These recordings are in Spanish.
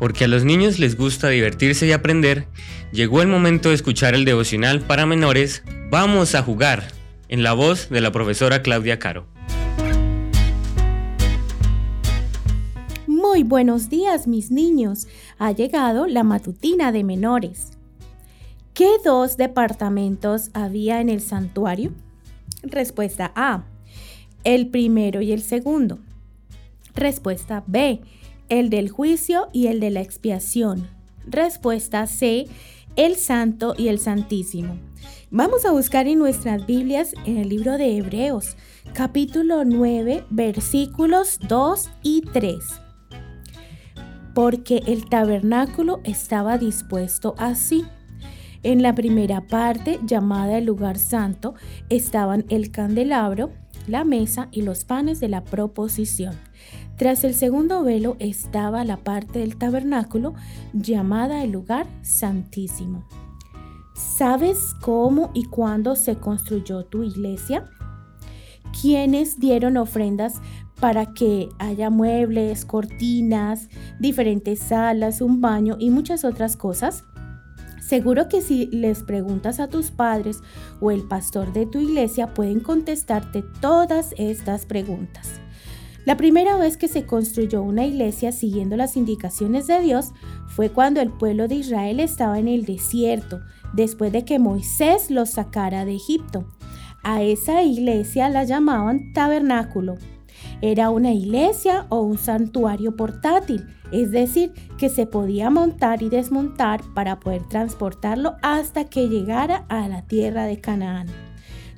porque a los niños les gusta divertirse y aprender, llegó el momento de escuchar el devocional para menores Vamos a jugar, en la voz de la profesora Claudia Caro. Muy buenos días mis niños, ha llegado la matutina de menores. ¿Qué dos departamentos había en el santuario? Respuesta A, el primero y el segundo. Respuesta B, el del juicio y el de la expiación. Respuesta C, el santo y el santísimo. Vamos a buscar en nuestras Biblias en el libro de Hebreos, capítulo 9, versículos 2 y 3. Porque el tabernáculo estaba dispuesto así. En la primera parte, llamada el lugar santo, estaban el candelabro, la mesa y los panes de la proposición. Tras el segundo velo estaba la parte del tabernáculo llamada el lugar santísimo. ¿Sabes cómo y cuándo se construyó tu iglesia? ¿Quiénes dieron ofrendas para que haya muebles, cortinas, diferentes salas, un baño y muchas otras cosas? Seguro que si les preguntas a tus padres o el pastor de tu iglesia pueden contestarte todas estas preguntas. La primera vez que se construyó una iglesia siguiendo las indicaciones de Dios fue cuando el pueblo de Israel estaba en el desierto, después de que Moisés los sacara de Egipto. A esa iglesia la llamaban tabernáculo. Era una iglesia o un santuario portátil, es decir, que se podía montar y desmontar para poder transportarlo hasta que llegara a la tierra de Canaán.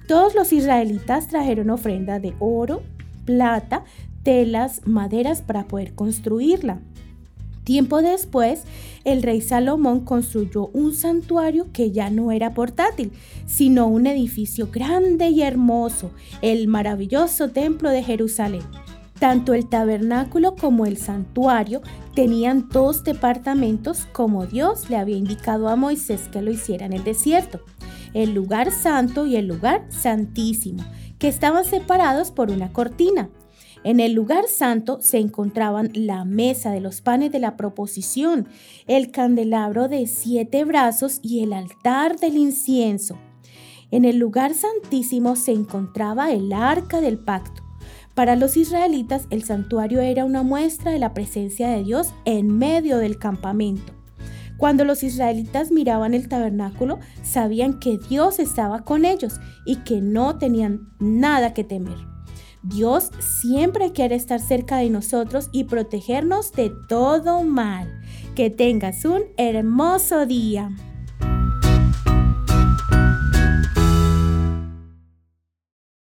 Todos los israelitas trajeron ofrenda de oro, plata, telas, maderas para poder construirla. Tiempo después, el rey Salomón construyó un santuario que ya no era portátil, sino un edificio grande y hermoso, el maravilloso templo de Jerusalén. Tanto el tabernáculo como el santuario tenían dos departamentos como Dios le había indicado a Moisés que lo hiciera en el desierto, el lugar santo y el lugar santísimo, que estaban separados por una cortina. En el lugar santo se encontraban la mesa de los panes de la proposición, el candelabro de siete brazos y el altar del incienso. En el lugar santísimo se encontraba el arca del pacto. Para los israelitas el santuario era una muestra de la presencia de Dios en medio del campamento. Cuando los israelitas miraban el tabernáculo, sabían que Dios estaba con ellos y que no tenían nada que temer. Dios siempre quiere estar cerca de nosotros y protegernos de todo mal. Que tengas un hermoso día.